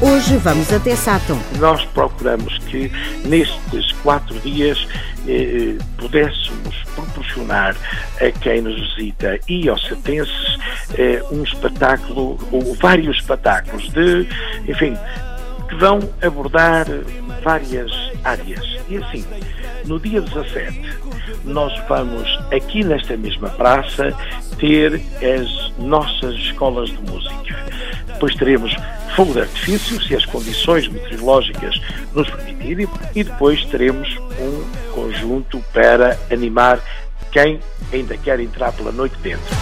Hoje vamos até Sátão. Nós procuramos que nestes quatro dias eh, pudéssemos proporcionar a quem nos visita e aos setenses eh, um espetáculo, ou vários espetáculos de, enfim, que vão abordar várias áreas. E assim, no dia 17, nós vamos aqui nesta mesma praça ter as nossas escolas de música. Depois teremos fogo de artifício, se as condições meteorológicas nos permitirem, e depois teremos um conjunto para animar quem ainda quer entrar pela noite dentro.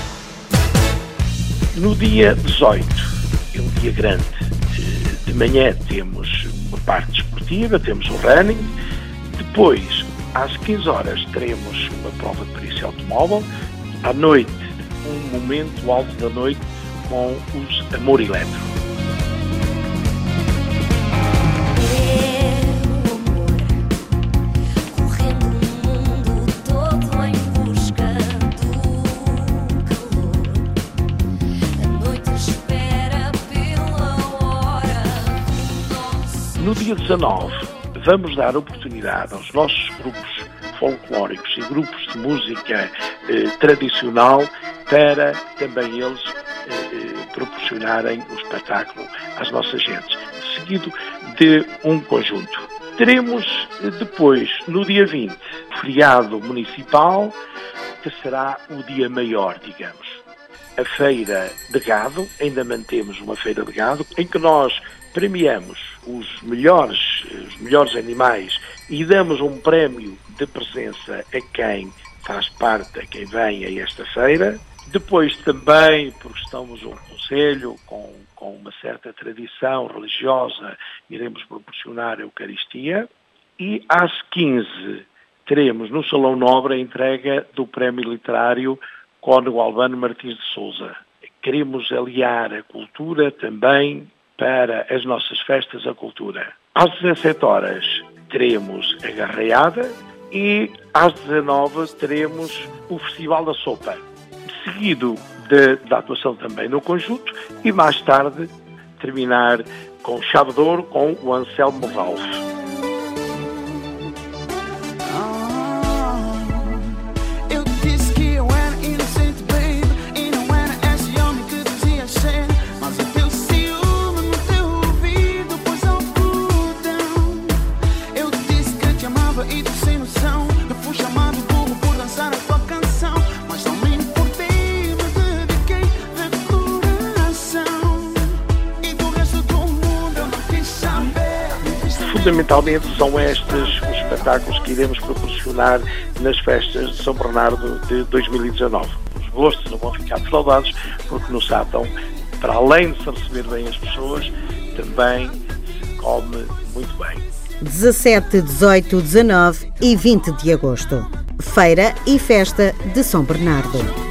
No dia 18, é um dia grande, de manhã temos uma parte esportiva, temos o running, depois às 15 horas teremos uma prova de perícia automóvel, à noite um momento alto da noite com os Amor Eletro. No dia 19, vamos dar oportunidade aos nossos grupos folclóricos e grupos de música eh, tradicional para também eles eh, eh, proporcionarem o espetáculo às nossas gentes, seguido de um conjunto. Teremos eh, depois, no dia 20, feriado municipal, que será o dia maior, digamos. A feira de gado, ainda mantemos uma feira de gado, em que nós premiamos os melhores, os melhores animais e damos um prémio de presença a quem faz parte, a quem vem a esta feira. Depois também, porque estamos um conselho com, com uma certa tradição religiosa, iremos proporcionar a Eucaristia. E às 15 teremos no Salão Nobre a entrega do prémio literário Cónigo Albano Martins de Souza. Queremos aliar a cultura também para as nossas festas a cultura. Às 17 horas teremos a garreada e às 19 teremos o Festival da Sopa, seguido de, da atuação também no conjunto e mais tarde terminar com chave de ouro com o Anselmo Ralph. Fundamentalmente são estes os espetáculos que iremos proporcionar nas festas de São Bernardo de 2019. Os gostos não vão ficar defraudados, porque no Sátão, para além de se receber bem as pessoas, também se come muito bem. 17, 18, 19 e 20 de agosto. Feira e Festa de São Bernardo.